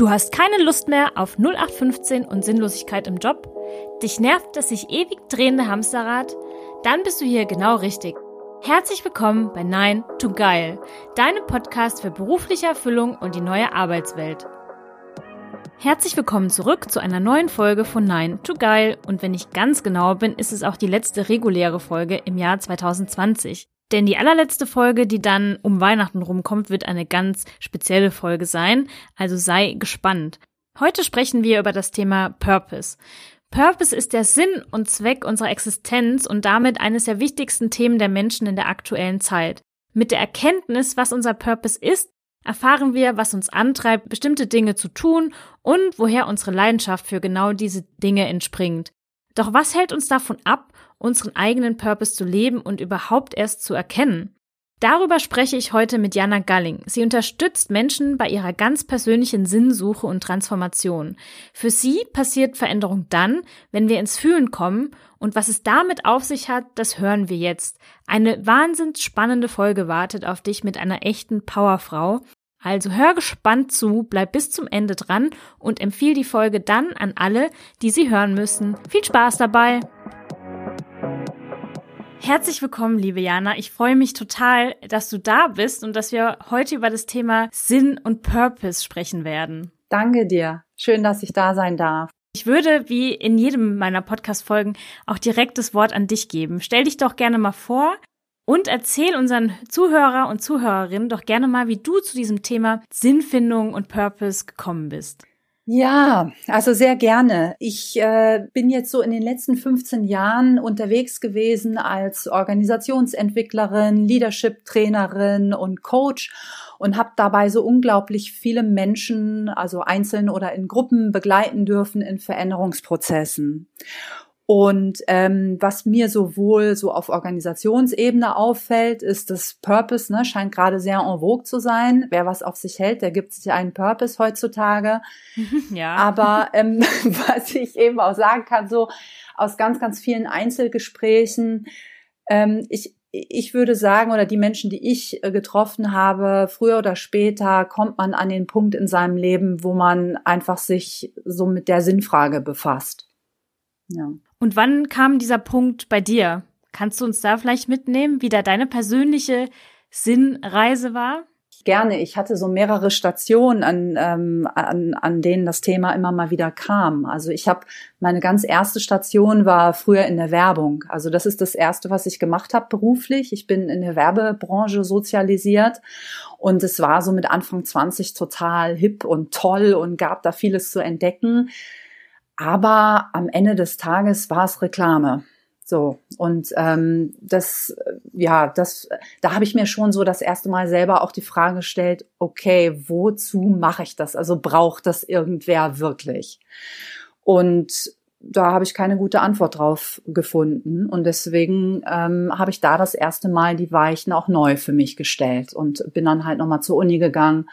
Du hast keine Lust mehr auf 0815 und Sinnlosigkeit im Job? Dich nervt das sich ewig drehende Hamsterrad? Dann bist du hier genau richtig. Herzlich willkommen bei Nein to Geil, deinem Podcast für berufliche Erfüllung und die neue Arbeitswelt. Herzlich willkommen zurück zu einer neuen Folge von Nein to Geil und wenn ich ganz genau bin, ist es auch die letzte reguläre Folge im Jahr 2020. Denn die allerletzte Folge, die dann um Weihnachten rumkommt, wird eine ganz spezielle Folge sein, also sei gespannt. Heute sprechen wir über das Thema Purpose. Purpose ist der Sinn und Zweck unserer Existenz und damit eines der wichtigsten Themen der Menschen in der aktuellen Zeit. Mit der Erkenntnis, was unser Purpose ist, erfahren wir, was uns antreibt, bestimmte Dinge zu tun und woher unsere Leidenschaft für genau diese Dinge entspringt. Doch was hält uns davon ab, unseren eigenen Purpose zu leben und überhaupt erst zu erkennen? Darüber spreche ich heute mit Jana Galling. Sie unterstützt Menschen bei ihrer ganz persönlichen Sinnsuche und Transformation. Für sie passiert Veränderung dann, wenn wir ins Fühlen kommen und was es damit auf sich hat, das hören wir jetzt. Eine wahnsinnig spannende Folge wartet auf dich mit einer echten Powerfrau. Also hör gespannt zu, bleib bis zum Ende dran und empfiehl die Folge dann an alle, die sie hören müssen. Viel Spaß dabei! Herzlich willkommen, liebe Jana. Ich freue mich total, dass du da bist und dass wir heute über das Thema Sinn und Purpose sprechen werden. Danke dir. Schön, dass ich da sein darf. Ich würde, wie in jedem meiner Podcast-Folgen, auch direkt das Wort an dich geben. Stell dich doch gerne mal vor und erzähl unseren Zuhörer und Zuhörerinnen doch gerne mal, wie du zu diesem Thema Sinnfindung und Purpose gekommen bist. Ja, also sehr gerne. Ich äh, bin jetzt so in den letzten 15 Jahren unterwegs gewesen als Organisationsentwicklerin, Leadership-Trainerin und Coach und habe dabei so unglaublich viele Menschen, also einzeln oder in Gruppen begleiten dürfen in Veränderungsprozessen. Und ähm, was mir sowohl so auf Organisationsebene auffällt, ist das Purpose, ne, scheint gerade sehr en vogue zu sein. Wer was auf sich hält, der gibt sich einen Purpose heutzutage. Ja. Aber ähm, was ich eben auch sagen kann, so aus ganz, ganz vielen Einzelgesprächen, ähm, ich, ich würde sagen, oder die Menschen, die ich äh, getroffen habe, früher oder später kommt man an den Punkt in seinem Leben, wo man einfach sich so mit der Sinnfrage befasst. Ja. Und wann kam dieser Punkt bei dir? Kannst du uns da vielleicht mitnehmen, wie da deine persönliche Sinnreise war? Gerne. Ich hatte so mehrere Stationen, an, ähm, an, an denen das Thema immer mal wieder kam. Also ich habe meine ganz erste Station war früher in der Werbung. Also das ist das erste, was ich gemacht habe beruflich. Ich bin in der Werbebranche sozialisiert und es war so mit Anfang 20 total hip und toll und gab da vieles zu entdecken. Aber am Ende des Tages war es Reklame. So, und ähm, das, ja, das, da habe ich mir schon so das erste Mal selber auch die Frage gestellt, okay, wozu mache ich das? Also braucht das irgendwer wirklich? Und da habe ich keine gute Antwort drauf gefunden. Und deswegen ähm, habe ich da das erste Mal die Weichen auch neu für mich gestellt und bin dann halt nochmal zur Uni gegangen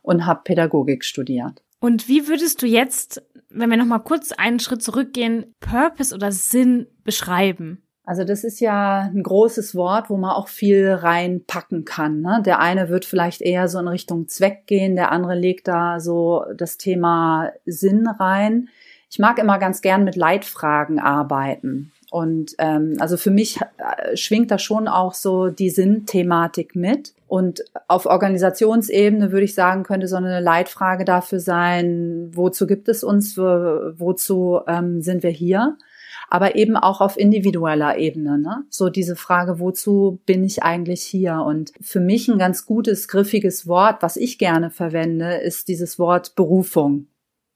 und habe Pädagogik studiert. Und wie würdest du jetzt, wenn wir noch mal kurz einen Schritt zurückgehen, Purpose oder Sinn beschreiben? Also das ist ja ein großes Wort, wo man auch viel reinpacken kann. Ne? Der eine wird vielleicht eher so in Richtung Zweck gehen, der andere legt da so das Thema Sinn rein. Ich mag immer ganz gern mit Leitfragen arbeiten. Und ähm, also für mich äh, schwingt da schon auch so die Sinnthematik mit. Und auf Organisationsebene würde ich sagen, könnte so eine Leitfrage dafür sein, wozu gibt es uns, wozu ähm, sind wir hier? Aber eben auch auf individueller Ebene. Ne? So diese Frage, wozu bin ich eigentlich hier? Und für mich ein ganz gutes, griffiges Wort, was ich gerne verwende, ist dieses Wort Berufung.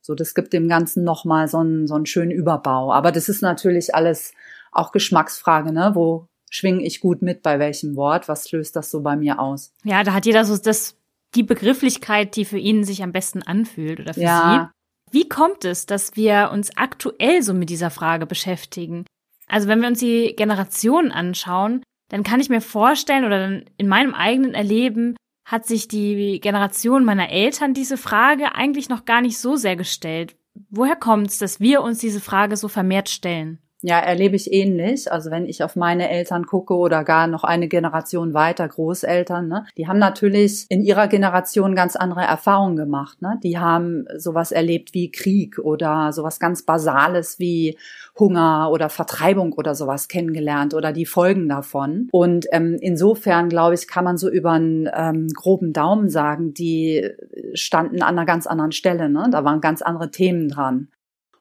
So, das gibt dem Ganzen nochmal so einen, so einen schönen Überbau. Aber das ist natürlich alles auch Geschmacksfrage, ne? Wo schwinge ich gut mit bei welchem Wort? Was löst das so bei mir aus? Ja, da hat jeder so das, die Begrifflichkeit, die für ihn sich am besten anfühlt oder für ja. sie. Wie kommt es, dass wir uns aktuell so mit dieser Frage beschäftigen? Also wenn wir uns die Generationen anschauen, dann kann ich mir vorstellen oder dann in meinem eigenen Erleben hat sich die Generation meiner Eltern diese Frage eigentlich noch gar nicht so sehr gestellt. Woher kommt es, dass wir uns diese Frage so vermehrt stellen? Ja, erlebe ich ähnlich. Also wenn ich auf meine Eltern gucke oder gar noch eine Generation weiter, Großeltern, ne, die haben natürlich in ihrer Generation ganz andere Erfahrungen gemacht. Ne? Die haben sowas erlebt wie Krieg oder sowas ganz Basales wie Hunger oder Vertreibung oder sowas kennengelernt oder die Folgen davon. Und ähm, insofern, glaube ich, kann man so über einen ähm, groben Daumen sagen, die standen an einer ganz anderen Stelle. Ne? Da waren ganz andere Themen dran.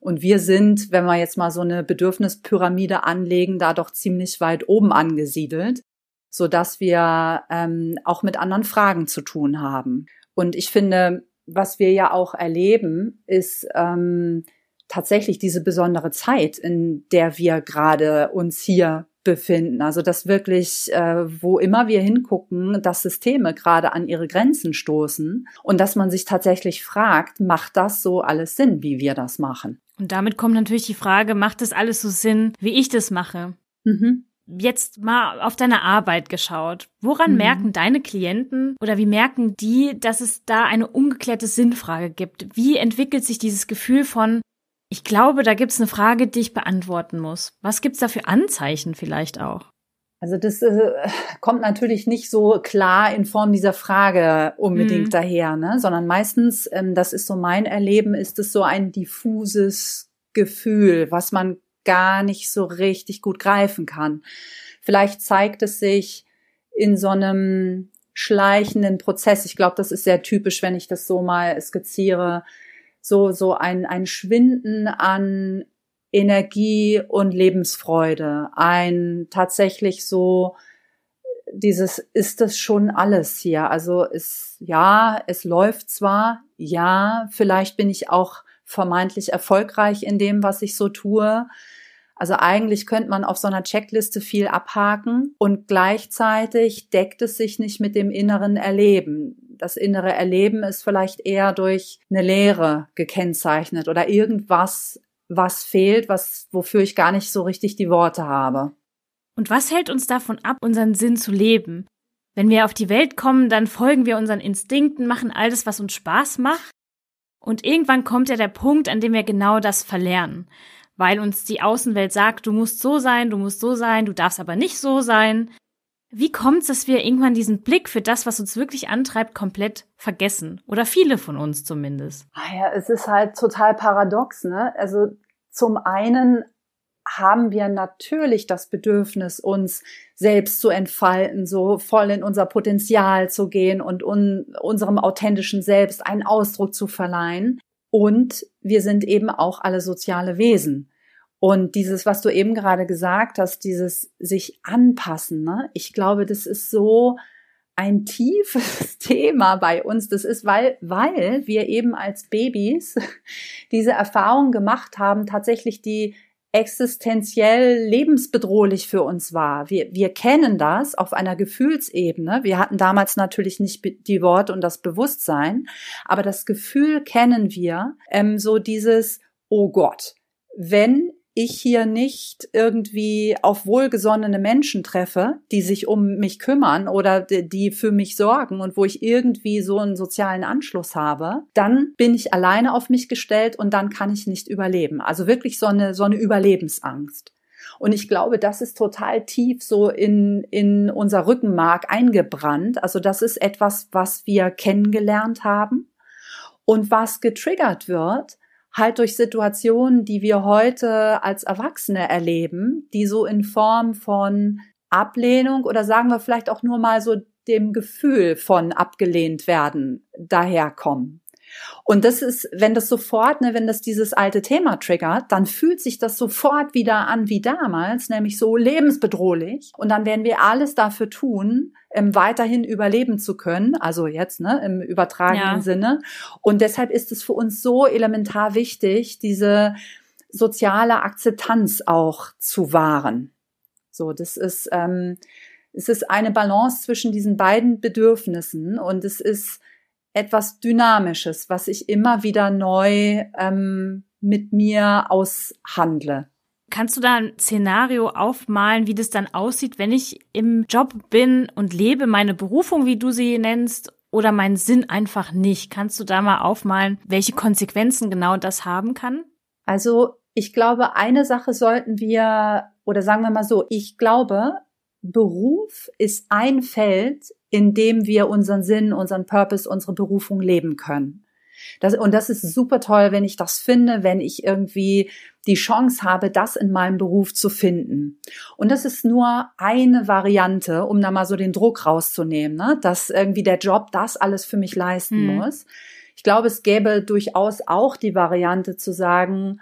Und wir sind, wenn wir jetzt mal so eine Bedürfnispyramide anlegen, da doch ziemlich weit oben angesiedelt, so dass wir ähm, auch mit anderen Fragen zu tun haben. Und ich finde, was wir ja auch erleben, ist ähm, tatsächlich diese besondere Zeit, in der wir gerade uns hier befinden. Also dass wirklich, äh, wo immer wir hingucken, dass Systeme gerade an ihre Grenzen stoßen und dass man sich tatsächlich fragt, macht das so alles Sinn, wie wir das machen? Und damit kommt natürlich die Frage, macht das alles so Sinn, wie ich das mache? Mhm. Jetzt mal auf deine Arbeit geschaut. Woran mhm. merken deine Klienten oder wie merken die, dass es da eine ungeklärte Sinnfrage gibt? Wie entwickelt sich dieses Gefühl von, ich glaube, da gibt es eine Frage, die ich beantworten muss. Was gibt es da für Anzeichen vielleicht auch? Also das äh, kommt natürlich nicht so klar in Form dieser Frage unbedingt mhm. daher, ne? sondern meistens, ähm, das ist so mein Erleben, ist es so ein diffuses Gefühl, was man gar nicht so richtig gut greifen kann. Vielleicht zeigt es sich in so einem schleichenden Prozess. Ich glaube, das ist sehr typisch, wenn ich das so mal skizziere so, so ein, ein Schwinden an Energie und Lebensfreude, ein tatsächlich so dieses ist das schon alles hier. Also es ja, es läuft zwar, ja, vielleicht bin ich auch vermeintlich erfolgreich in dem, was ich so tue. Also eigentlich könnte man auf so einer Checkliste viel abhaken und gleichzeitig deckt es sich nicht mit dem inneren Erleben das innere Erleben ist vielleicht eher durch eine Leere gekennzeichnet oder irgendwas, was fehlt, was, wofür ich gar nicht so richtig die Worte habe. Und was hält uns davon ab, unseren Sinn zu leben? Wenn wir auf die Welt kommen, dann folgen wir unseren Instinkten, machen alles, was uns Spaß macht. Und irgendwann kommt ja der Punkt, an dem wir genau das verlernen. Weil uns die Außenwelt sagt, du musst so sein, du musst so sein, du darfst aber nicht so sein. Wie kommt es, dass wir irgendwann diesen Blick für das, was uns wirklich antreibt, komplett vergessen? Oder viele von uns zumindest? Ah ja, es ist halt total paradox, ne? Also zum einen haben wir natürlich das Bedürfnis, uns selbst zu entfalten, so voll in unser Potenzial zu gehen und un unserem authentischen Selbst einen Ausdruck zu verleihen. Und wir sind eben auch alle soziale Wesen. Und dieses, was du eben gerade gesagt hast, dieses sich anpassen, ne? ich glaube, das ist so ein tiefes Thema bei uns. Das ist, weil, weil wir eben als Babys diese Erfahrung gemacht haben, tatsächlich die existenziell lebensbedrohlich für uns war. Wir, wir kennen das auf einer Gefühlsebene. Wir hatten damals natürlich nicht die Worte und das Bewusstsein, aber das Gefühl kennen wir, ähm, so dieses, oh Gott, wenn ich hier nicht irgendwie auf wohlgesonnene Menschen treffe, die sich um mich kümmern oder die für mich sorgen und wo ich irgendwie so einen sozialen Anschluss habe, dann bin ich alleine auf mich gestellt und dann kann ich nicht überleben. Also wirklich so eine, so eine Überlebensangst. Und ich glaube, das ist total tief so in, in unser Rückenmark eingebrannt. Also das ist etwas, was wir kennengelernt haben und was getriggert wird, halt durch Situationen, die wir heute als Erwachsene erleben, die so in Form von Ablehnung oder sagen wir vielleicht auch nur mal so dem Gefühl von abgelehnt werden daherkommen. Und das ist, wenn das sofort, ne, wenn das dieses alte Thema triggert, dann fühlt sich das sofort wieder an wie damals, nämlich so lebensbedrohlich. Und dann werden wir alles dafür tun, ähm, weiterhin überleben zu können, also jetzt ne, im übertragenen ja. Sinne. Und deshalb ist es für uns so elementar wichtig, diese soziale Akzeptanz auch zu wahren. So, das ist, ähm, es ist eine Balance zwischen diesen beiden Bedürfnissen und es ist etwas Dynamisches, was ich immer wieder neu ähm, mit mir aushandle. Kannst du da ein Szenario aufmalen, wie das dann aussieht, wenn ich im Job bin und lebe meine Berufung, wie du sie nennst, oder meinen Sinn einfach nicht? Kannst du da mal aufmalen, welche Konsequenzen genau das haben kann? Also Ich glaube, eine Sache sollten wir, oder sagen wir mal so, ich glaube, Beruf ist ein Feld, in dem wir unseren Sinn, unseren Purpose, unsere Berufung leben können. Das, und das ist super toll, wenn ich das finde, wenn ich irgendwie die Chance habe, das in meinem Beruf zu finden. Und das ist nur eine Variante, um da mal so den Druck rauszunehmen, ne? dass irgendwie der Job das alles für mich leisten mhm. muss. Ich glaube, es gäbe durchaus auch die Variante zu sagen,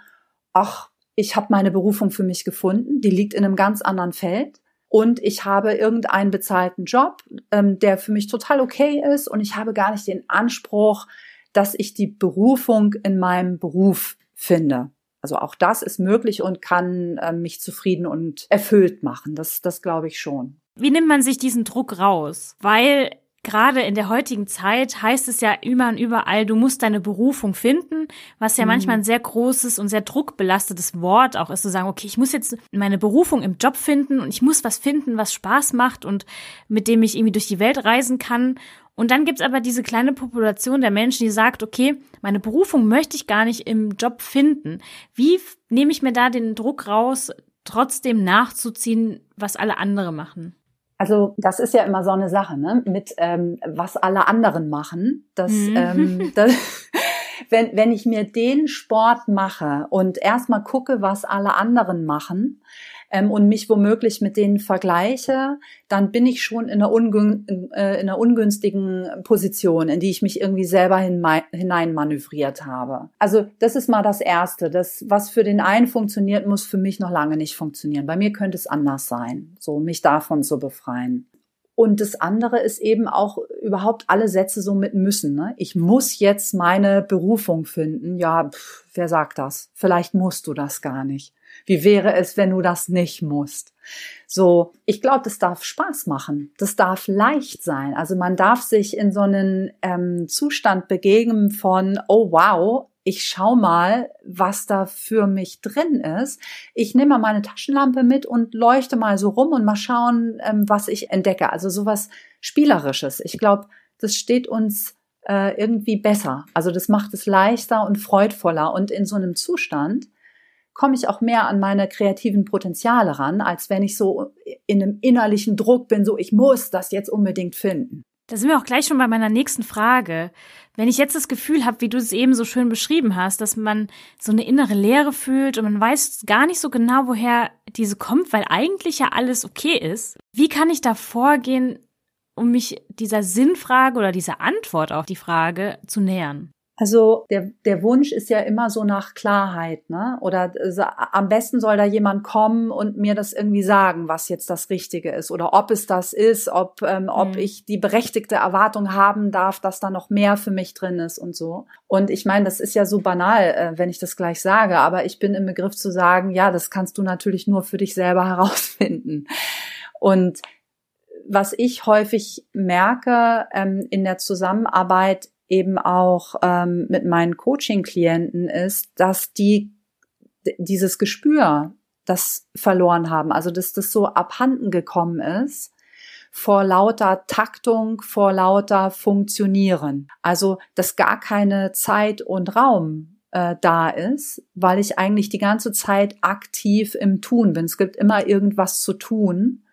ach, ich habe meine Berufung für mich gefunden, die liegt in einem ganz anderen Feld und ich habe irgendeinen bezahlten Job, ähm, der für mich total okay ist und ich habe gar nicht den Anspruch, dass ich die Berufung in meinem Beruf finde. Also auch das ist möglich und kann äh, mich zufrieden und erfüllt machen. Das, das glaube ich schon. Wie nimmt man sich diesen Druck raus? Weil gerade in der heutigen Zeit heißt es ja immer und überall, du musst deine Berufung finden, was ja mhm. manchmal ein sehr großes und sehr druckbelastetes Wort auch ist, zu sagen, okay, ich muss jetzt meine Berufung im Job finden und ich muss was finden, was Spaß macht und mit dem ich irgendwie durch die Welt reisen kann. Und dann gibt's aber diese kleine Population der Menschen, die sagt, okay, meine Berufung möchte ich gar nicht im Job finden. Wie nehme ich mir da den Druck raus, trotzdem nachzuziehen, was alle andere machen? Also das ist ja immer so eine Sache, ne? Mit ähm, was alle anderen machen. Das, mhm. ähm, das wenn, wenn ich mir den Sport mache und erstmal gucke, was alle anderen machen, ähm, und mich womöglich mit denen vergleiche, dann bin ich schon in einer, ungün äh, in einer ungünstigen Position, in die ich mich irgendwie selber hineinmanövriert habe. Also das ist mal das Erste. Das, was für den einen funktioniert, muss für mich noch lange nicht funktionieren. Bei mir könnte es anders sein, so mich davon zu befreien. Und das andere ist eben auch überhaupt alle Sätze so mit müssen. Ne? Ich muss jetzt meine Berufung finden. Ja, pff, wer sagt das? Vielleicht musst du das gar nicht. Wie wäre es, wenn du das nicht musst? So, ich glaube, das darf Spaß machen. Das darf leicht sein. Also man darf sich in so einen ähm, Zustand begegnen von, oh wow, ich schau mal, was da für mich drin ist. Ich nehme mal meine Taschenlampe mit und leuchte mal so rum und mal schauen, ähm, was ich entdecke. Also sowas Spielerisches. Ich glaube, das steht uns äh, irgendwie besser. Also das macht es leichter und freudvoller. Und in so einem Zustand komme ich auch mehr an meine kreativen Potenziale ran, als wenn ich so in einem innerlichen Druck bin, so ich muss das jetzt unbedingt finden. Da sind wir auch gleich schon bei meiner nächsten Frage. Wenn ich jetzt das Gefühl habe, wie du es eben so schön beschrieben hast, dass man so eine innere Leere fühlt und man weiß gar nicht so genau, woher diese kommt, weil eigentlich ja alles okay ist, wie kann ich da vorgehen, um mich dieser Sinnfrage oder dieser Antwort auf die Frage zu nähern? Also der, der Wunsch ist ja immer so nach Klarheit, ne? Oder äh, am besten soll da jemand kommen und mir das irgendwie sagen, was jetzt das Richtige ist oder ob es das ist, ob, ähm, mhm. ob ich die berechtigte Erwartung haben darf, dass da noch mehr für mich drin ist und so. Und ich meine, das ist ja so banal, äh, wenn ich das gleich sage, aber ich bin im Begriff zu sagen, ja, das kannst du natürlich nur für dich selber herausfinden. Und was ich häufig merke ähm, in der Zusammenarbeit eben auch ähm, mit meinen Coaching-Klienten ist, dass die dieses Gespür, das verloren haben, also dass das so abhanden gekommen ist vor lauter Taktung, vor lauter Funktionieren. Also dass gar keine Zeit und Raum äh, da ist, weil ich eigentlich die ganze Zeit aktiv im Tun bin. Es gibt immer irgendwas zu tun.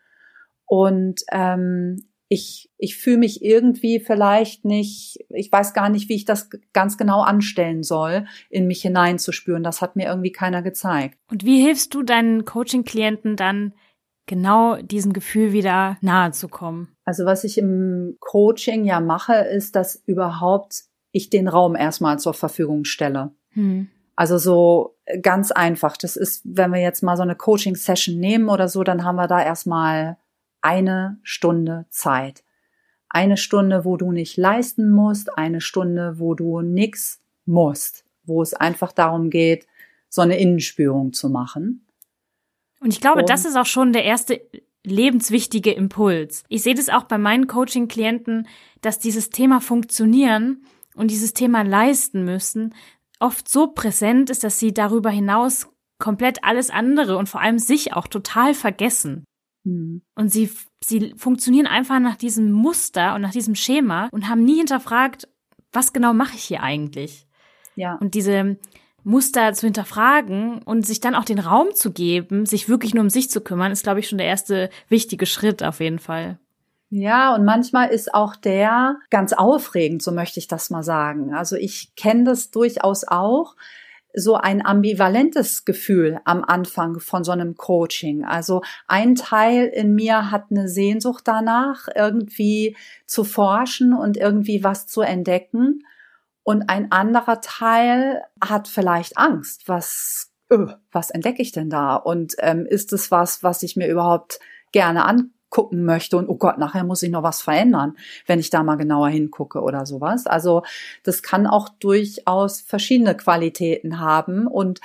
Und ähm, ich, ich fühle mich irgendwie vielleicht nicht, ich weiß gar nicht, wie ich das ganz genau anstellen soll, in mich hineinzuspüren. Das hat mir irgendwie keiner gezeigt. Und wie hilfst du deinen Coaching-Klienten dann, genau diesem Gefühl wieder nahe zu kommen? Also was ich im Coaching ja mache, ist, dass überhaupt ich den Raum erstmal zur Verfügung stelle. Hm. Also so ganz einfach. Das ist, wenn wir jetzt mal so eine Coaching-Session nehmen oder so, dann haben wir da erstmal eine Stunde Zeit. Eine Stunde, wo du nicht leisten musst, eine Stunde, wo du nix musst, wo es einfach darum geht, so eine Innenspürung zu machen. Und ich glaube, Und das ist auch schon der erste lebenswichtige Impuls. Ich sehe das auch bei meinen Coaching-Klienten, dass dieses Thema funktionieren und dieses Thema leisten müssen oft so präsent ist, dass sie darüber hinaus komplett alles andere und vor allem sich auch total vergessen. Mhm. Und sie, sie funktionieren einfach nach diesem Muster und nach diesem Schema und haben nie hinterfragt, was genau mache ich hier eigentlich? Ja. Und diese, Muster zu hinterfragen und sich dann auch den Raum zu geben, sich wirklich nur um sich zu kümmern, ist, glaube ich, schon der erste wichtige Schritt auf jeden Fall. Ja, und manchmal ist auch der ganz aufregend, so möchte ich das mal sagen. Also ich kenne das durchaus auch, so ein ambivalentes Gefühl am Anfang von so einem Coaching. Also ein Teil in mir hat eine Sehnsucht danach, irgendwie zu forschen und irgendwie was zu entdecken. Und ein anderer Teil hat vielleicht Angst. Was, öh, was entdecke ich denn da? Und ähm, ist es was, was ich mir überhaupt gerne angucken möchte? Und oh Gott, nachher muss ich noch was verändern, wenn ich da mal genauer hingucke oder sowas. Also das kann auch durchaus verschiedene Qualitäten haben und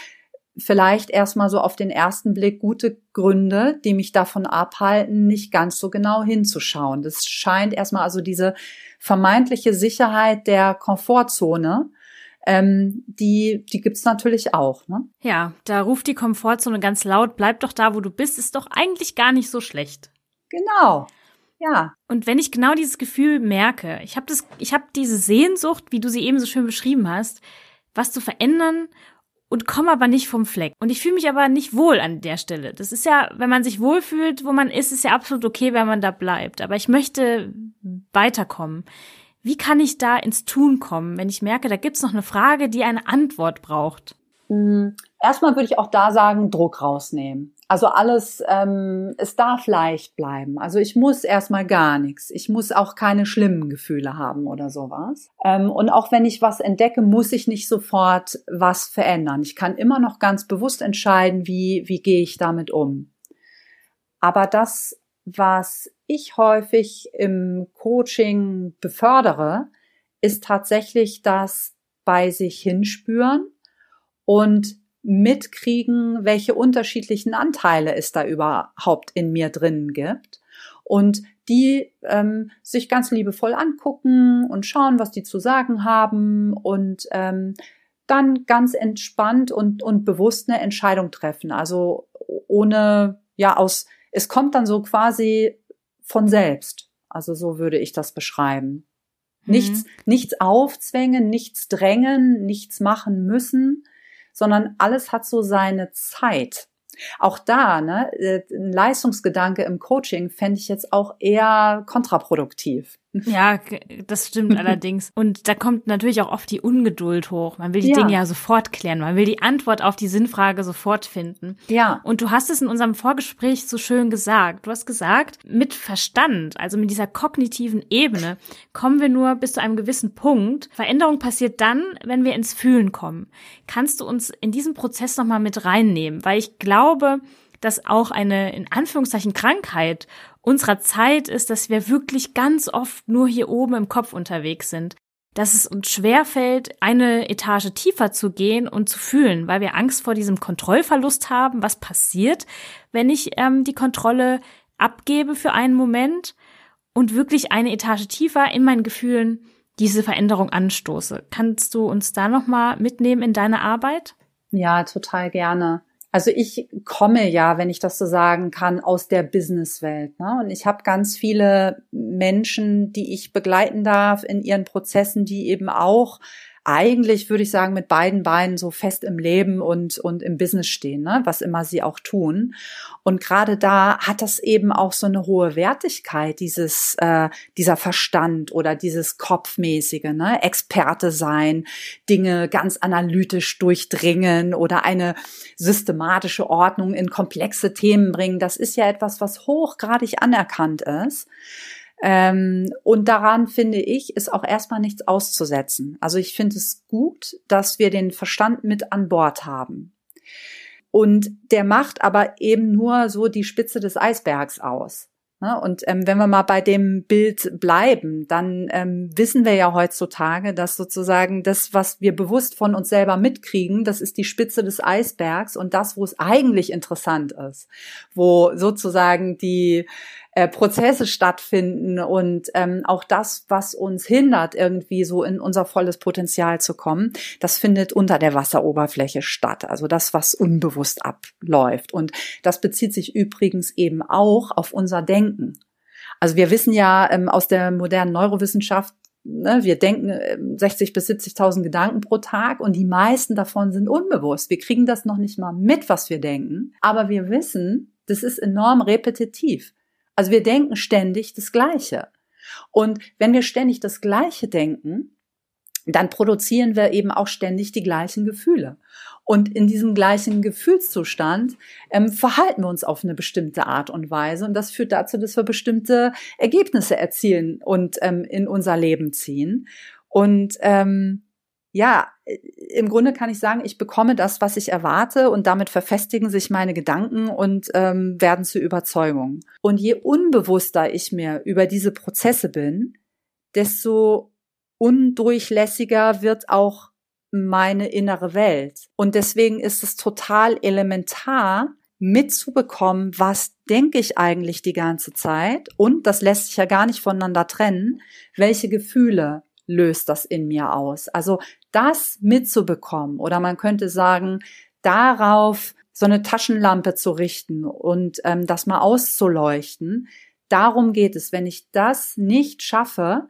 vielleicht erstmal so auf den ersten Blick gute Gründe, die mich davon abhalten, nicht ganz so genau hinzuschauen. Das scheint erstmal also diese vermeintliche Sicherheit der Komfortzone, ähm, die, die gibt's natürlich auch. Ne? Ja, da ruft die Komfortzone ganz laut, bleib doch da, wo du bist, ist doch eigentlich gar nicht so schlecht. Genau. Ja. Und wenn ich genau dieses Gefühl merke, ich habe das, ich habe diese Sehnsucht, wie du sie eben so schön beschrieben hast, was zu verändern und komme aber nicht vom Fleck. Und ich fühle mich aber nicht wohl an der Stelle. Das ist ja, wenn man sich wohlfühlt, wo man ist, ist ja absolut okay, wenn man da bleibt. Aber ich möchte weiterkommen. Wie kann ich da ins Tun kommen, wenn ich merke, da gibt's noch eine Frage, die eine Antwort braucht? Hm, erstmal würde ich auch da sagen, Druck rausnehmen. Also alles, ähm, es darf leicht bleiben. Also ich muss erstmal gar nichts. Ich muss auch keine schlimmen Gefühle haben oder sowas. Ähm, und auch wenn ich was entdecke, muss ich nicht sofort was verändern. Ich kann immer noch ganz bewusst entscheiden, wie, wie gehe ich damit um. Aber das, was ich häufig im Coaching befördere, ist tatsächlich das bei sich hinspüren und mitkriegen, welche unterschiedlichen Anteile es da überhaupt in mir drin gibt und die ähm, sich ganz liebevoll angucken und schauen, was die zu sagen haben und ähm, dann ganz entspannt und, und bewusst eine Entscheidung treffen. Also ohne, ja, aus, es kommt dann so quasi von selbst. Also so würde ich das beschreiben. Mhm. Nichts, nichts aufzwängen, nichts drängen, nichts machen müssen, sondern alles hat so seine Zeit. Auch da, ne, äh, ein Leistungsgedanke im Coaching fände ich jetzt auch eher kontraproduktiv. Ja, das stimmt allerdings. Und da kommt natürlich auch oft die Ungeduld hoch. Man will die ja. Dinge ja sofort klären. Man will die Antwort auf die Sinnfrage sofort finden. Ja. Und du hast es in unserem Vorgespräch so schön gesagt. Du hast gesagt, mit Verstand, also mit dieser kognitiven Ebene, kommen wir nur bis zu einem gewissen Punkt. Veränderung passiert dann, wenn wir ins Fühlen kommen. Kannst du uns in diesen Prozess nochmal mit reinnehmen? Weil ich glaube, dass auch eine in Anführungszeichen Krankheit unserer Zeit ist, dass wir wirklich ganz oft nur hier oben im Kopf unterwegs sind. Dass es uns schwerfällt, eine Etage tiefer zu gehen und zu fühlen, weil wir Angst vor diesem Kontrollverlust haben. Was passiert, wenn ich ähm, die Kontrolle abgebe für einen Moment und wirklich eine Etage tiefer in meinen Gefühlen diese Veränderung anstoße? Kannst du uns da nochmal mitnehmen in deine Arbeit? Ja, total gerne. Also ich komme ja, wenn ich das so sagen kann, aus der Businesswelt. Ne? Und ich habe ganz viele Menschen, die ich begleiten darf in ihren Prozessen, die eben auch eigentlich, würde ich sagen, mit beiden Beinen so fest im Leben und, und im Business stehen, ne? was immer sie auch tun. Und gerade da hat das eben auch so eine hohe Wertigkeit, dieses, äh, dieser Verstand oder dieses Kopfmäßige, ne? Experte sein, Dinge ganz analytisch durchdringen oder eine systematische Ordnung in komplexe Themen bringen. Das ist ja etwas, was hochgradig anerkannt ist. Ähm, und daran finde ich, ist auch erstmal nichts auszusetzen. Also ich finde es gut, dass wir den Verstand mit an Bord haben. Und der macht aber eben nur so die Spitze des Eisbergs aus. Ne? Und ähm, wenn wir mal bei dem Bild bleiben, dann ähm, wissen wir ja heutzutage, dass sozusagen das, was wir bewusst von uns selber mitkriegen, das ist die Spitze des Eisbergs und das, wo es eigentlich interessant ist, wo sozusagen die äh, Prozesse stattfinden und ähm, auch das, was uns hindert, irgendwie so in unser volles Potenzial zu kommen, das findet unter der Wasseroberfläche statt. Also das, was unbewusst abläuft. Und das bezieht sich übrigens eben auch auf unser Denken. Also wir wissen ja ähm, aus der modernen Neurowissenschaft, ne, wir denken 60 ähm, bis 70.000 Gedanken pro Tag und die meisten davon sind unbewusst. Wir kriegen das noch nicht mal mit, was wir denken, aber wir wissen, das ist enorm repetitiv. Also wir denken ständig das Gleiche. Und wenn wir ständig das Gleiche denken, dann produzieren wir eben auch ständig die gleichen Gefühle. Und in diesem gleichen Gefühlszustand ähm, verhalten wir uns auf eine bestimmte Art und Weise. Und das führt dazu, dass wir bestimmte Ergebnisse erzielen und ähm, in unser Leben ziehen. Und ähm, ja, im Grunde kann ich sagen, ich bekomme das, was ich erwarte und damit verfestigen sich meine Gedanken und ähm, werden zu Überzeugungen. Und je unbewusster ich mir über diese Prozesse bin, desto undurchlässiger wird auch meine innere Welt. Und deswegen ist es total elementar, mitzubekommen, was denke ich eigentlich die ganze Zeit und das lässt sich ja gar nicht voneinander trennen, welche Gefühle löst das in mir aus. Also das mitzubekommen oder man könnte sagen, darauf so eine Taschenlampe zu richten und ähm, das mal auszuleuchten. Darum geht es. Wenn ich das nicht schaffe,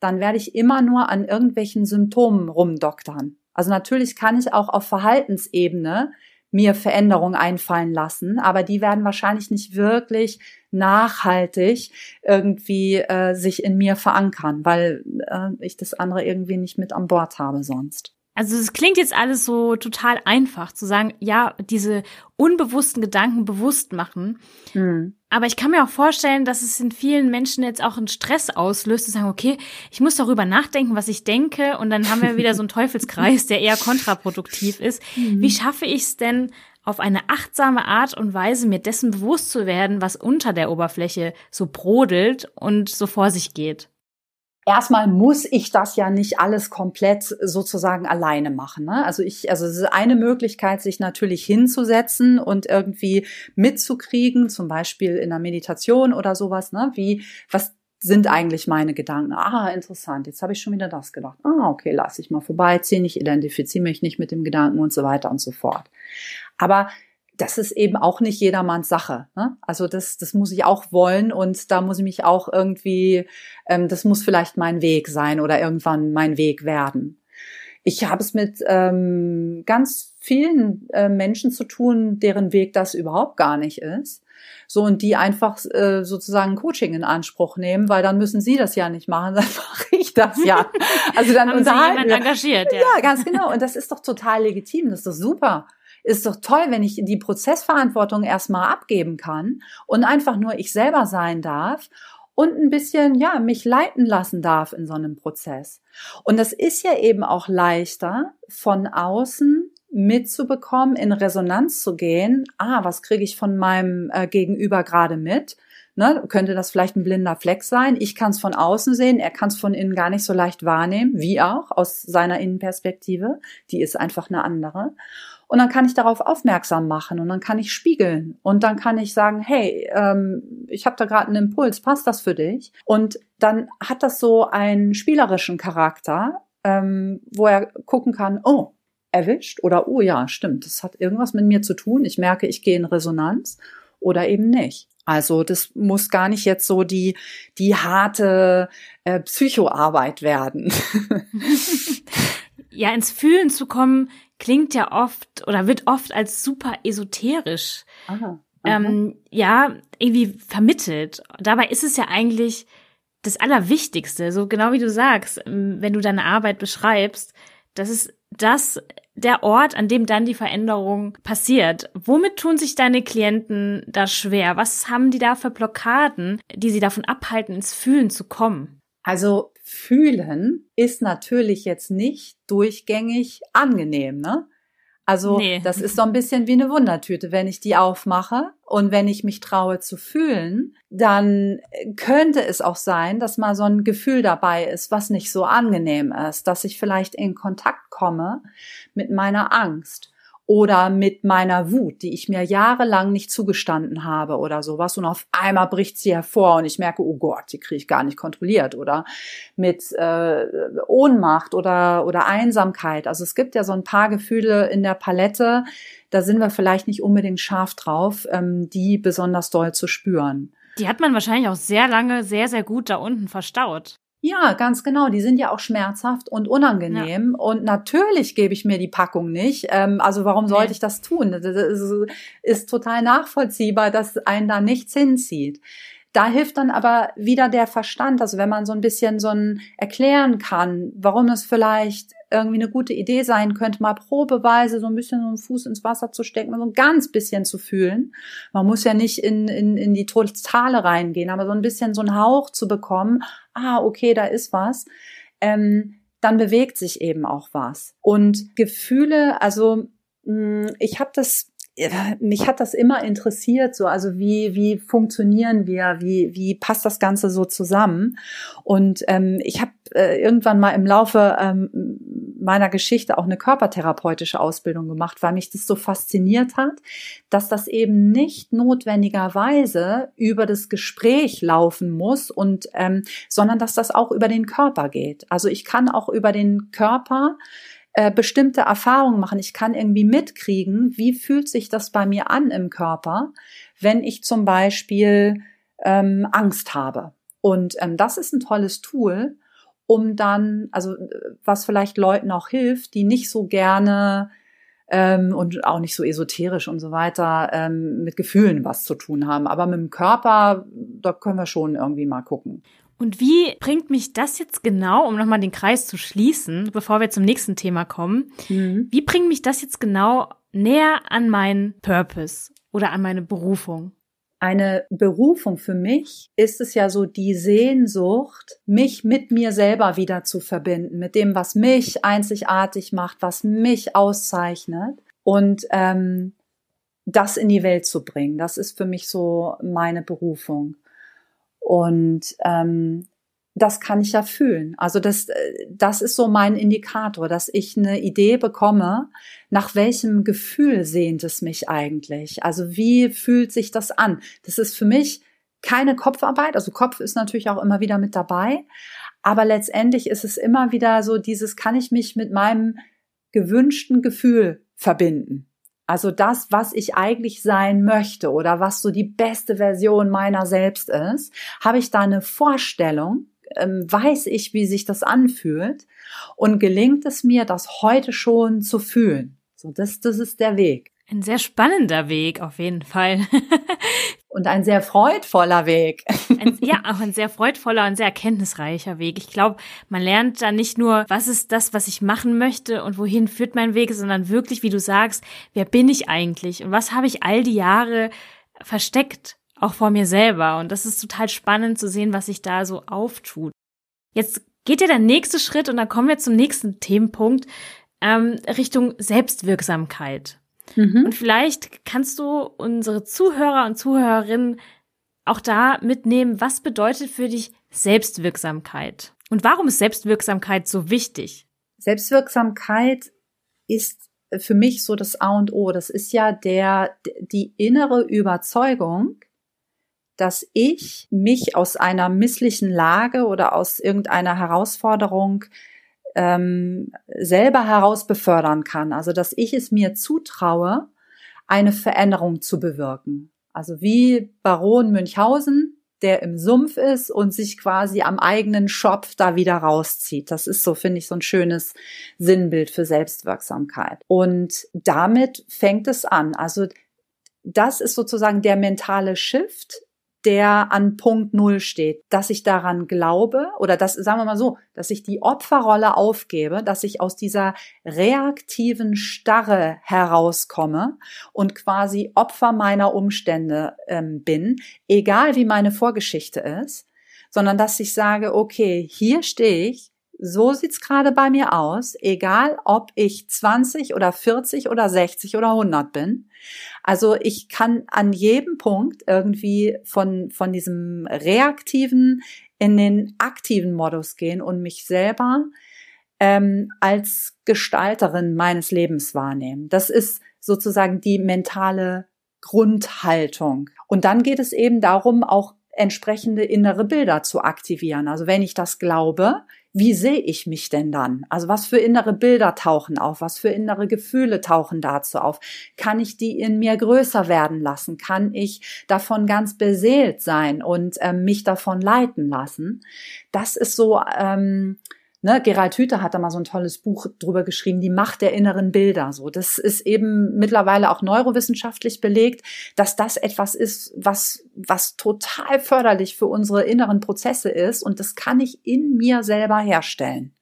dann werde ich immer nur an irgendwelchen Symptomen rumdoktern. Also natürlich kann ich auch auf Verhaltensebene mir Veränderungen einfallen lassen, aber die werden wahrscheinlich nicht wirklich nachhaltig irgendwie äh, sich in mir verankern, weil äh, ich das andere irgendwie nicht mit an Bord habe sonst. Also es klingt jetzt alles so total einfach zu sagen, ja, diese unbewussten Gedanken bewusst machen. Mhm. Aber ich kann mir auch vorstellen, dass es in vielen Menschen jetzt auch einen Stress auslöst, zu sagen, okay, ich muss darüber nachdenken, was ich denke, und dann haben wir wieder so einen Teufelskreis, der eher kontraproduktiv ist. Mhm. Wie schaffe ich es denn, auf eine achtsame Art und Weise mir dessen bewusst zu werden, was unter der Oberfläche so brodelt und so vor sich geht? Erstmal muss ich das ja nicht alles komplett sozusagen alleine machen. Ne? Also ich, also es ist eine Möglichkeit, sich natürlich hinzusetzen und irgendwie mitzukriegen, zum Beispiel in der Meditation oder sowas, ne? Wie, was sind eigentlich meine Gedanken? Ah, interessant. Jetzt habe ich schon wieder das gedacht. Ah, okay, lass ich mal vorbeiziehen. Ich identifiziere mich nicht mit dem Gedanken und so weiter und so fort. Aber das ist eben auch nicht jedermanns Sache. Ne? Also das, das muss ich auch wollen und da muss ich mich auch irgendwie, ähm, das muss vielleicht mein Weg sein oder irgendwann mein Weg werden. Ich habe es mit ähm, ganz vielen äh, Menschen zu tun, deren Weg das überhaupt gar nicht ist. So, und die einfach äh, sozusagen Coaching in Anspruch nehmen, weil dann müssen sie das ja nicht machen, dann mache ich das ja. Also dann Haben unterhalten Sie engagiert, ja. ja, ganz genau. Und das ist doch total legitim, das ist doch super ist doch toll, wenn ich die Prozessverantwortung erstmal abgeben kann und einfach nur ich selber sein darf und ein bisschen, ja, mich leiten lassen darf in so einem Prozess. Und das ist ja eben auch leichter von außen mitzubekommen, in Resonanz zu gehen. Ah, was kriege ich von meinem äh, Gegenüber gerade mit? Ne, könnte das vielleicht ein blinder Fleck sein? Ich kann es von außen sehen, er kann es von innen gar nicht so leicht wahrnehmen, wie auch aus seiner Innenperspektive. Die ist einfach eine andere. Und dann kann ich darauf aufmerksam machen und dann kann ich spiegeln und dann kann ich sagen, hey, ähm, ich habe da gerade einen Impuls, passt das für dich? Und dann hat das so einen spielerischen Charakter, ähm, wo er gucken kann, oh, erwischt oder oh ja, stimmt, das hat irgendwas mit mir zu tun. Ich merke, ich gehe in Resonanz oder eben nicht. Also das muss gar nicht jetzt so die die harte äh, Psychoarbeit werden. ja, ins Fühlen zu kommen, klingt ja oft oder wird oft als super esoterisch. Aha, ähm, ja, irgendwie vermittelt. Dabei ist es ja eigentlich das Allerwichtigste, so genau wie du sagst, ähm, wenn du deine Arbeit beschreibst, das ist das der Ort, an dem dann die Veränderung passiert. Womit tun sich deine Klienten da schwer? Was haben die da für Blockaden, die sie davon abhalten, ins Fühlen zu kommen? Also fühlen ist natürlich jetzt nicht durchgängig angenehm, ne? Also nee. das ist so ein bisschen wie eine Wundertüte. Wenn ich die aufmache und wenn ich mich traue zu fühlen, dann könnte es auch sein, dass mal so ein Gefühl dabei ist, was nicht so angenehm ist, dass ich vielleicht in Kontakt komme mit meiner Angst oder mit meiner Wut, die ich mir jahrelang nicht zugestanden habe oder sowas und auf einmal bricht sie hervor und ich merke, oh Gott, die kriege ich gar nicht kontrolliert oder mit äh, Ohnmacht oder oder Einsamkeit. Also es gibt ja so ein paar Gefühle in der Palette, da sind wir vielleicht nicht unbedingt scharf drauf, ähm, die besonders doll zu spüren. Die hat man wahrscheinlich auch sehr lange sehr sehr gut da unten verstaut. Ja, ganz genau. Die sind ja auch schmerzhaft und unangenehm. Ja. Und natürlich gebe ich mir die Packung nicht. Ähm, also warum sollte nee. ich das tun? Das ist, ist total nachvollziehbar, dass einen da nichts hinzieht. Da hilft dann aber wieder der Verstand. Also wenn man so ein bisschen so ein erklären kann, warum es vielleicht irgendwie eine gute Idee sein könnte, mal probeweise so ein bisschen so einen Fuß ins Wasser zu stecken, so ein ganz bisschen zu fühlen. Man muss ja nicht in, in, in die Totale reingehen, aber so ein bisschen so einen Hauch zu bekommen, ah, okay, da ist was. Ähm, dann bewegt sich eben auch was. Und Gefühle, also mh, ich habe das mich hat das immer interessiert, so also wie wie funktionieren wir, wie wie passt das Ganze so zusammen? Und ähm, ich habe äh, irgendwann mal im Laufe ähm, meiner Geschichte auch eine körpertherapeutische Ausbildung gemacht, weil mich das so fasziniert hat, dass das eben nicht notwendigerweise über das Gespräch laufen muss und ähm, sondern dass das auch über den Körper geht. Also ich kann auch über den Körper äh, bestimmte Erfahrungen machen. Ich kann irgendwie mitkriegen, wie fühlt sich das bei mir an im Körper, wenn ich zum Beispiel ähm, Angst habe. Und ähm, das ist ein tolles Tool, um dann, also was vielleicht Leuten auch hilft, die nicht so gerne ähm, und auch nicht so esoterisch und so weiter ähm, mit Gefühlen was zu tun haben. Aber mit dem Körper, da können wir schon irgendwie mal gucken. Und wie bringt mich das jetzt genau, um nochmal den Kreis zu schließen, bevor wir zum nächsten Thema kommen, mhm. wie bringt mich das jetzt genau näher an meinen Purpose oder an meine Berufung? Eine Berufung für mich ist es ja so die Sehnsucht, mich mit mir selber wieder zu verbinden, mit dem, was mich einzigartig macht, was mich auszeichnet und ähm, das in die Welt zu bringen. Das ist für mich so meine Berufung. Und ähm, das kann ich ja fühlen. Also das, äh, das ist so mein Indikator, dass ich eine Idee bekomme, nach welchem Gefühl sehnt es mich eigentlich? Also wie fühlt sich das an? Das ist für mich keine Kopfarbeit. Also Kopf ist natürlich auch immer wieder mit dabei. Aber letztendlich ist es immer wieder so dieses, kann ich mich mit meinem gewünschten Gefühl verbinden? Also das, was ich eigentlich sein möchte oder was so die beste Version meiner selbst ist, habe ich da eine Vorstellung, ähm, weiß ich, wie sich das anfühlt und gelingt es mir, das heute schon zu fühlen. So, das, das ist der Weg. Ein sehr spannender Weg, auf jeden Fall. und ein sehr freudvoller Weg. Ein, ja, auch ein sehr freudvoller und sehr erkenntnisreicher Weg. Ich glaube, man lernt da nicht nur, was ist das, was ich machen möchte und wohin führt mein Weg, sondern wirklich, wie du sagst, wer bin ich eigentlich und was habe ich all die Jahre versteckt, auch vor mir selber. Und das ist total spannend zu sehen, was sich da so auftut. Jetzt geht ja der nächste Schritt und dann kommen wir zum nächsten Themenpunkt ähm, Richtung Selbstwirksamkeit. Mhm. Und vielleicht kannst du unsere Zuhörer und Zuhörerinnen auch da mitnehmen, was bedeutet für dich Selbstwirksamkeit? Und warum ist Selbstwirksamkeit so wichtig? Selbstwirksamkeit ist für mich so das A und O. Das ist ja der, die innere Überzeugung, dass ich mich aus einer misslichen Lage oder aus irgendeiner Herausforderung ähm, selber heraus befördern kann. Also dass ich es mir zutraue, eine Veränderung zu bewirken. Also wie Baron Münchhausen, der im Sumpf ist und sich quasi am eigenen Schopf da wieder rauszieht. Das ist so, finde ich, so ein schönes Sinnbild für Selbstwirksamkeit. Und damit fängt es an. Also das ist sozusagen der mentale Shift, der an Punkt Null steht, dass ich daran glaube oder dass, sagen wir mal so, dass ich die Opferrolle aufgebe, dass ich aus dieser reaktiven Starre herauskomme und quasi Opfer meiner Umstände ähm, bin, egal wie meine Vorgeschichte ist, sondern dass ich sage, okay, hier stehe ich, so sieht's gerade bei mir aus, egal ob ich 20 oder 40 oder 60 oder 100 bin. Also ich kann an jedem Punkt irgendwie von, von diesem reaktiven in den aktiven Modus gehen und mich selber ähm, als Gestalterin meines Lebens wahrnehmen. Das ist sozusagen die mentale Grundhaltung. Und dann geht es eben darum, auch entsprechende innere Bilder zu aktivieren. Also wenn ich das glaube, wie sehe ich mich denn dann? Also was für innere Bilder tauchen auf? Was für innere Gefühle tauchen dazu auf? Kann ich die in mir größer werden lassen? Kann ich davon ganz beseelt sein und ähm, mich davon leiten lassen? Das ist so, ähm, Ne, Gerald Hüther hat da mal so ein tolles Buch drüber geschrieben, die Macht der inneren Bilder. So, das ist eben mittlerweile auch neurowissenschaftlich belegt, dass das etwas ist, was was total förderlich für unsere inneren Prozesse ist und das kann ich in mir selber herstellen.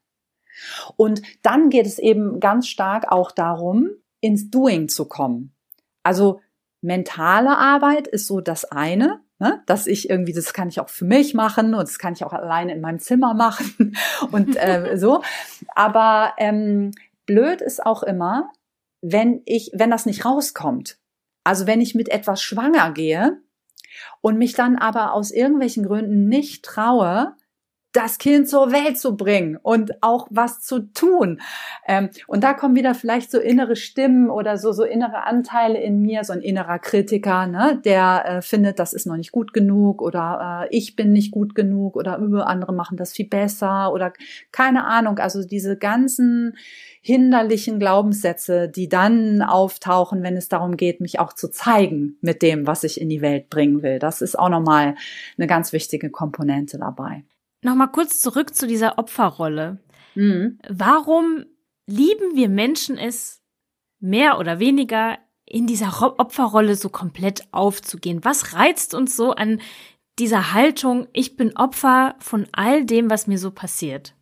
Und dann geht es eben ganz stark auch darum, ins Doing zu kommen. Also mentale Arbeit ist so das eine, Ne? Dass ich irgendwie, das kann ich auch für mich machen und das kann ich auch alleine in meinem Zimmer machen und äh, so. Aber ähm, blöd ist auch immer, wenn ich, wenn das nicht rauskommt. Also wenn ich mit etwas schwanger gehe und mich dann aber aus irgendwelchen Gründen nicht traue, das Kind zur Welt zu bringen und auch was zu tun. Ähm, und da kommen wieder vielleicht so innere Stimmen oder so, so innere Anteile in mir, so ein innerer Kritiker, ne, der äh, findet, das ist noch nicht gut genug oder äh, ich bin nicht gut genug oder äh, andere machen das viel besser oder keine Ahnung. Also diese ganzen hinderlichen Glaubenssätze, die dann auftauchen, wenn es darum geht, mich auch zu zeigen mit dem, was ich in die Welt bringen will. Das ist auch nochmal eine ganz wichtige Komponente dabei. Nochmal kurz zurück zu dieser Opferrolle. Mhm. Warum lieben wir Menschen es, mehr oder weniger in dieser Opferrolle so komplett aufzugehen? Was reizt uns so an dieser Haltung, ich bin Opfer von all dem, was mir so passiert?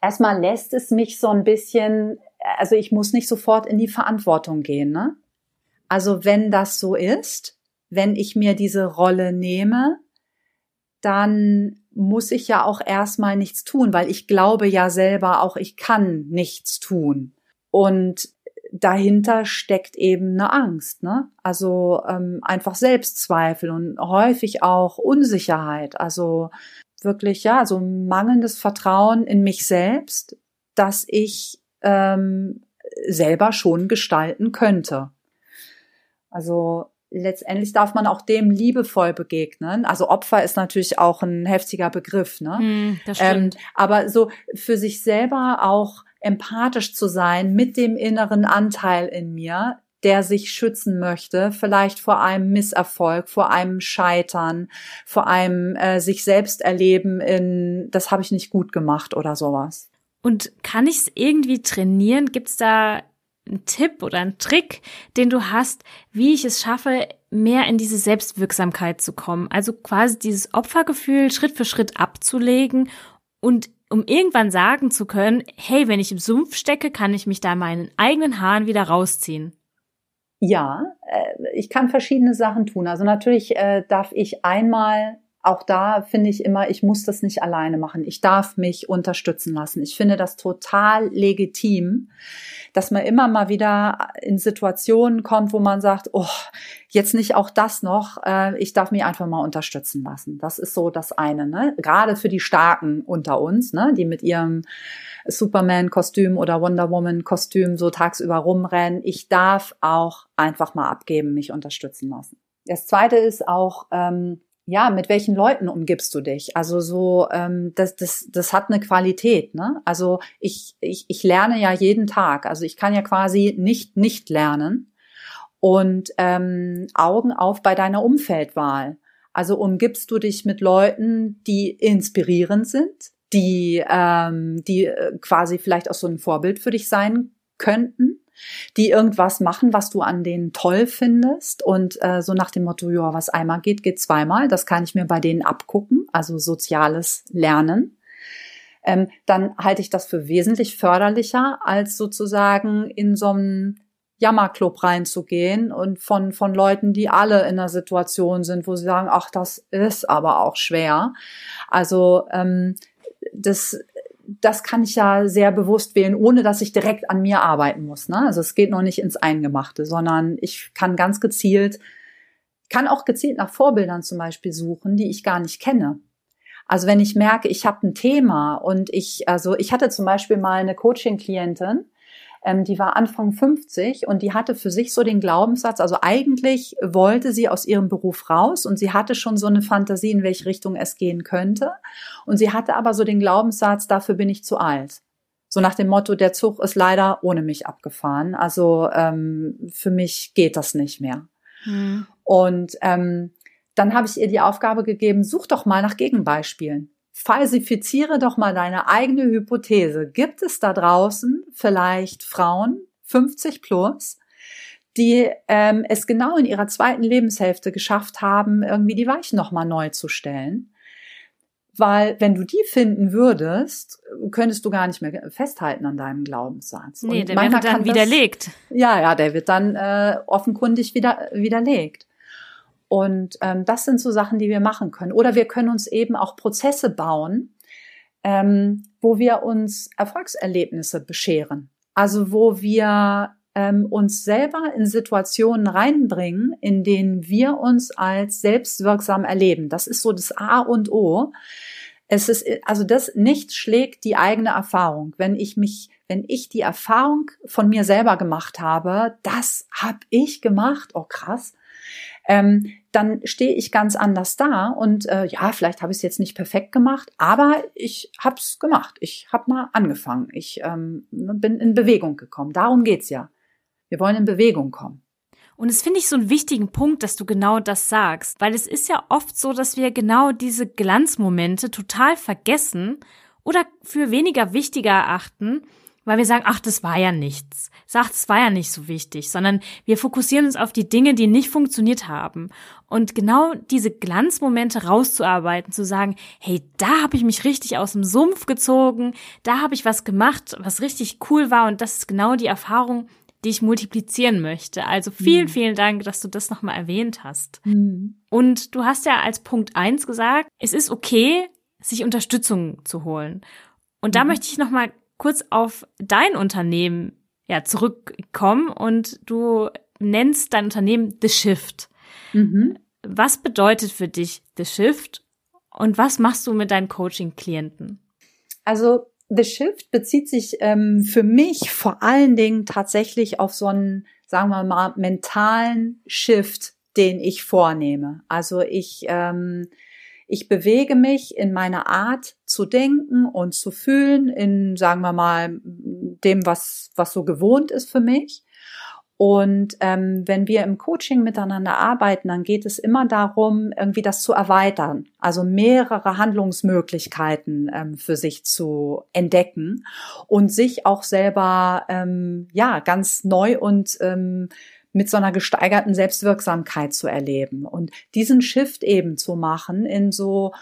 Erstmal lässt es mich so ein bisschen, also ich muss nicht sofort in die Verantwortung gehen, ne? Also wenn das so ist, wenn ich mir diese Rolle nehme, dann muss ich ja auch erstmal nichts tun, weil ich glaube ja selber auch, ich kann nichts tun. Und dahinter steckt eben eine Angst, ne? Also ähm, einfach Selbstzweifel und häufig auch Unsicherheit. Also wirklich ja, so mangelndes Vertrauen in mich selbst, dass ich ähm, selber schon gestalten könnte. Also letztendlich darf man auch dem liebevoll begegnen. Also Opfer ist natürlich auch ein heftiger Begriff, ne? Mm, das stimmt. Ähm, aber so für sich selber auch empathisch zu sein mit dem inneren Anteil in mir, der sich schützen möchte, vielleicht vor einem Misserfolg, vor einem Scheitern, vor einem äh, sich selbst erleben in, das habe ich nicht gut gemacht oder sowas. Und kann ich es irgendwie trainieren? Gibt es da ein Tipp oder ein Trick, den du hast, wie ich es schaffe, mehr in diese Selbstwirksamkeit zu kommen. Also quasi dieses Opfergefühl Schritt für Schritt abzulegen und um irgendwann sagen zu können, hey, wenn ich im Sumpf stecke, kann ich mich da meinen eigenen Haaren wieder rausziehen. Ja, äh, ich kann verschiedene Sachen tun. Also natürlich äh, darf ich einmal auch da finde ich immer, ich muss das nicht alleine machen. Ich darf mich unterstützen lassen. Ich finde das total legitim, dass man immer mal wieder in Situationen kommt, wo man sagt, oh, jetzt nicht auch das noch. Äh, ich darf mich einfach mal unterstützen lassen. Das ist so das eine. Ne? Gerade für die Starken unter uns, ne? die mit ihrem Superman-Kostüm oder Wonder Woman-Kostüm so tagsüber rumrennen. Ich darf auch einfach mal abgeben, mich unterstützen lassen. Das zweite ist auch, ähm, ja, mit welchen Leuten umgibst du dich? Also so, ähm, das, das, das hat eine Qualität, ne? Also ich, ich, ich lerne ja jeden Tag. Also ich kann ja quasi nicht nicht lernen. Und ähm, Augen auf bei deiner Umfeldwahl. Also umgibst du dich mit Leuten, die inspirierend sind, die, ähm, die äh, quasi vielleicht auch so ein Vorbild für dich sein könnten die irgendwas machen, was du an denen toll findest und äh, so nach dem Motto, ja, was einmal geht, geht zweimal. Das kann ich mir bei denen abgucken, also soziales Lernen. Ähm, dann halte ich das für wesentlich förderlicher, als sozusagen in so einem Jammerclub reinzugehen und von, von Leuten, die alle in einer Situation sind, wo sie sagen, ach, das ist aber auch schwer. Also ähm, das das kann ich ja sehr bewusst wählen, ohne dass ich direkt an mir arbeiten muss. Ne? Also es geht noch nicht ins Eingemachte, sondern ich kann ganz gezielt, kann auch gezielt nach Vorbildern zum Beispiel suchen, die ich gar nicht kenne. Also wenn ich merke, ich habe ein Thema und ich, also ich hatte zum Beispiel mal eine Coaching-Klientin, Ähm, die war Anfang 50 und die hatte für sich so den Glaubenssatz, also eigentlich wollte sie aus ihrem Beruf raus und sie hatte schon so eine Fantasie, in welche Richtung es gehen könnte. Und sie hatte aber so den Glaubenssatz, dafür bin ich zu alt. So nach dem Motto, der Zug ist leider ohne mich abgefahren. Also ähm, für mich geht das nicht mehr. Mhm. Und ähm, dann habe ich ihr die Aufgabe gegeben, such doch mal nach Gegenbeispielen falsifiziere doch mal deine eigene Hypothese. Gibt es da draußen vielleicht Frauen, 50 plus, die ähm, es genau in ihrer zweiten Lebenshälfte geschafft haben, irgendwie die Weichen nochmal neu zu stellen? Weil wenn du die finden würdest, könntest du gar nicht mehr festhalten an deinem Glaubenssatz. Nee, Und der wird dann widerlegt. Das, ja, ja, der wird dann äh, offenkundig wieder, widerlegt. Und ähm, das sind so Sachen, die wir machen können. Oder wir können uns eben auch Prozesse bauen, ähm, wo wir uns Erfolgserlebnisse bescheren. Also wo wir ähm, uns selber in Situationen reinbringen, in denen wir uns als selbstwirksam erleben. Das ist so das A und O. Es ist, also das nicht schlägt die eigene Erfahrung. Wenn ich mich, wenn ich die Erfahrung von mir selber gemacht habe, das habe ich gemacht, oh krass, ähm, dann stehe ich ganz anders da und äh, ja, vielleicht habe ich es jetzt nicht perfekt gemacht, aber ich habe es gemacht. Ich habe mal angefangen. Ich ähm, bin in Bewegung gekommen. Darum geht's ja. Wir wollen in Bewegung kommen. Und es finde ich so einen wichtigen Punkt, dass du genau das sagst, weil es ist ja oft so, dass wir genau diese Glanzmomente total vergessen oder für weniger wichtiger erachten, weil wir sagen, ach, das war ja nichts. Sagt, es war ja nicht so wichtig, sondern wir fokussieren uns auf die Dinge, die nicht funktioniert haben. Und genau diese Glanzmomente rauszuarbeiten, zu sagen, hey, da habe ich mich richtig aus dem Sumpf gezogen, da habe ich was gemacht, was richtig cool war und das ist genau die Erfahrung, die ich multiplizieren möchte. Also vielen, mhm. vielen Dank, dass du das nochmal erwähnt hast. Mhm. Und du hast ja als Punkt eins gesagt, es ist okay, sich Unterstützung zu holen. Und da mhm. möchte ich nochmal kurz auf dein Unternehmen ja, zurückkommen und du nennst dein Unternehmen The Shift. Mhm. Was bedeutet für dich The Shift und was machst du mit deinen Coaching-Klienten? Also The Shift bezieht sich ähm, für mich vor allen Dingen tatsächlich auf so einen, sagen wir mal, mentalen Shift, den ich vornehme. Also ich ähm, ich bewege mich in meiner Art zu denken und zu fühlen, in, sagen wir mal, dem, was, was so gewohnt ist für mich. Und ähm, wenn wir im Coaching miteinander arbeiten, dann geht es immer darum, irgendwie das zu erweitern, also mehrere Handlungsmöglichkeiten ähm, für sich zu entdecken und sich auch selber ähm, ja ganz neu und ähm, mit so einer gesteigerten Selbstwirksamkeit zu erleben und diesen Shift eben zu machen in so,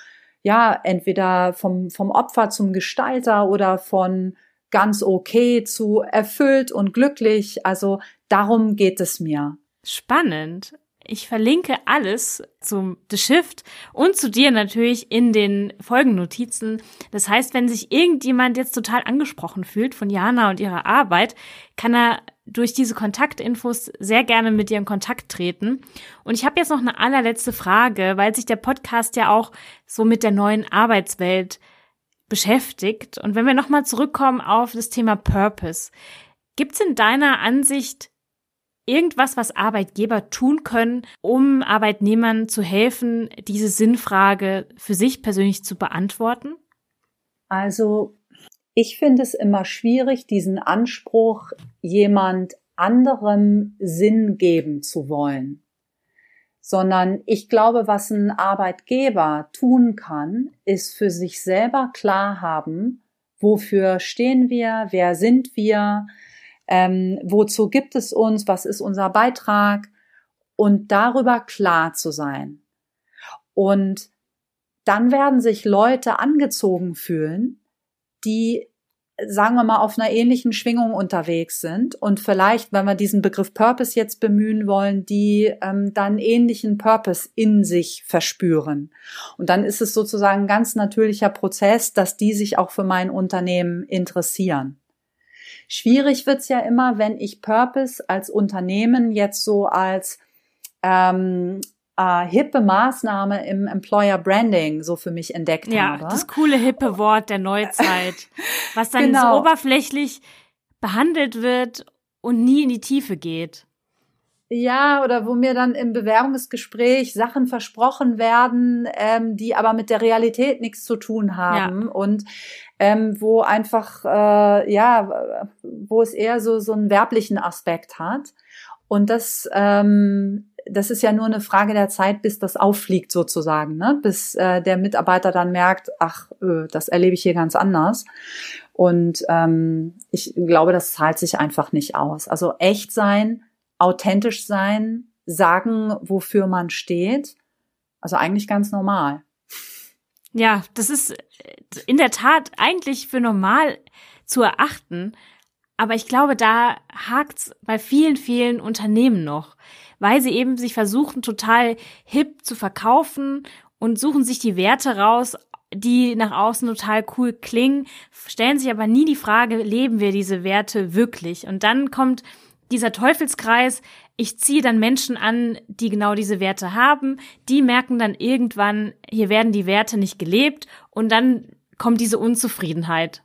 ja, entweder vom, vom Opfer zum Gestalter oder von ganz okay zu erfüllt und glücklich. Also darum geht es mir. Spannend. Ich verlinke alles zum The Shift und zu dir natürlich in den Folgennotizen. Das heißt, wenn sich irgendjemand jetzt total angesprochen fühlt von Jana und ihrer Arbeit, kann er durch diese Kontaktinfos sehr gerne mit dir in Kontakt treten. Und ich habe jetzt noch eine allerletzte Frage, weil sich der Podcast ja auch so mit der neuen Arbeitswelt beschäftigt. Und wenn wir nochmal zurückkommen auf das Thema Purpose, gibt es in deiner Ansicht irgendwas, was Arbeitgeber tun können, um Arbeitnehmern zu helfen, diese Sinnfrage für sich persönlich zu beantworten? Also ich finde es immer schwierig, diesen Anspruch, jemand anderem Sinn geben zu wollen. Sondern ich glaube, was ein Arbeitgeber tun kann, ist für sich selber klar haben, wofür stehen wir, wer sind wir, ähm, wozu gibt es uns, was ist unser Beitrag und darüber klar zu sein. Und dann werden sich Leute angezogen fühlen, die sagen wir mal, auf einer ähnlichen Schwingung unterwegs sind und vielleicht, wenn wir diesen Begriff Purpose jetzt bemühen wollen, die ähm, dann ähnlichen Purpose in sich verspüren. Und dann ist es sozusagen ein ganz natürlicher Prozess, dass die sich auch für mein Unternehmen interessieren. Schwierig wird's ja immer, wenn ich Purpose als Unternehmen jetzt so als ähm, äh, hippe Maßnahme im Employer Branding so für mich entdeckt ja, habe. Ja, das coole hippe Wort der Neuzeit, was dann genau. so oberflächlich behandelt wird und nie in die Tiefe geht. Ja, oder wo mir dann im Bewerbungsgespräch Sachen versprochen werden, ähm, die aber mit der Realität nichts zu tun haben ja. und ähm, wo einfach äh, ja, wo es eher so so einen werblichen Aspekt hat und das ähm, das ist ja nur eine Frage der Zeit, bis das auffliegt sozusagen, ne? bis äh, der Mitarbeiter dann merkt, ach, äh, das erlebe ich hier ganz anders. Und ähm, ich glaube, das zahlt sich einfach nicht aus. Also echt sein authentisch sein, sagen, wofür man steht. Also eigentlich ganz normal. Ja, das ist in der Tat eigentlich für normal zu erachten. Aber ich glaube, da hakt's bei vielen, vielen Unternehmen noch, weil sie eben sich versuchen, total hip zu verkaufen und suchen sich die Werte raus, die nach außen total cool klingen, stellen sich aber nie die Frage, leben wir diese Werte wirklich? Und dann kommt dieser Teufelskreis, ich ziehe dann Menschen an, die genau diese Werte haben, die merken dann irgendwann, hier werden die Werte nicht gelebt und dann kommt diese Unzufriedenheit.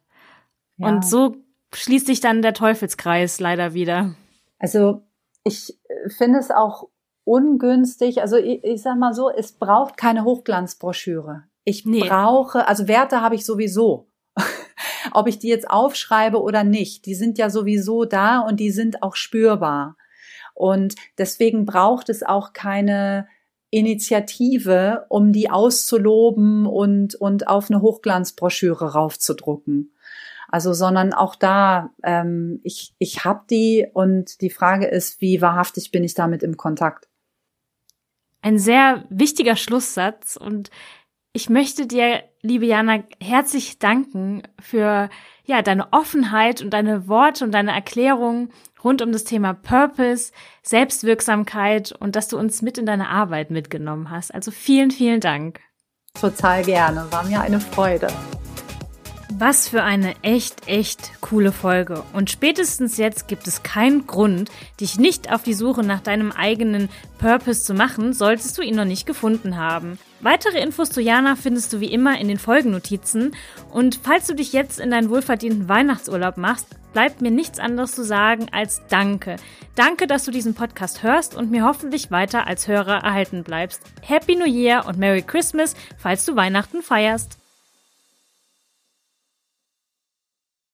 Ja. Und so schließt sich dann der Teufelskreis leider wieder. Also ich finde es auch ungünstig, also ich, ich sag mal so, es braucht keine Hochglanzbroschüre. Ich nee. brauche, also Werte habe ich sowieso ob ich die jetzt aufschreibe oder nicht. Die sind ja sowieso da und die sind auch spürbar. Und deswegen braucht es auch keine Initiative, um die auszuloben und, und auf eine Hochglanzbroschüre raufzudrucken. Also, sondern auch da, ähm, ich, ich habe die und die Frage ist, wie wahrhaftig bin ich damit im Kontakt? Ein sehr wichtiger Schlusssatz und ich möchte dir, liebe Jana, herzlich danken für ja, deine Offenheit und deine Worte und deine Erklärungen rund um das Thema Purpose, Selbstwirksamkeit und dass du uns mit in deine Arbeit mitgenommen hast. Also vielen, vielen Dank. Total gerne. War mir eine Freude. Was für eine echt, echt coole Folge. Und spätestens jetzt gibt es keinen Grund, dich nicht auf die Suche nach deinem eigenen Purpose zu machen, solltest du ihn noch nicht gefunden haben. Weitere Infos zu Jana findest du wie immer in den Folgennotizen. Und falls du dich jetzt in deinen wohlverdienten Weihnachtsurlaub machst, bleibt mir nichts anderes zu sagen als Danke. Danke, dass du diesen Podcast hörst und mir hoffentlich weiter als Hörer erhalten bleibst. Happy New Year und Merry Christmas, falls du Weihnachten feierst.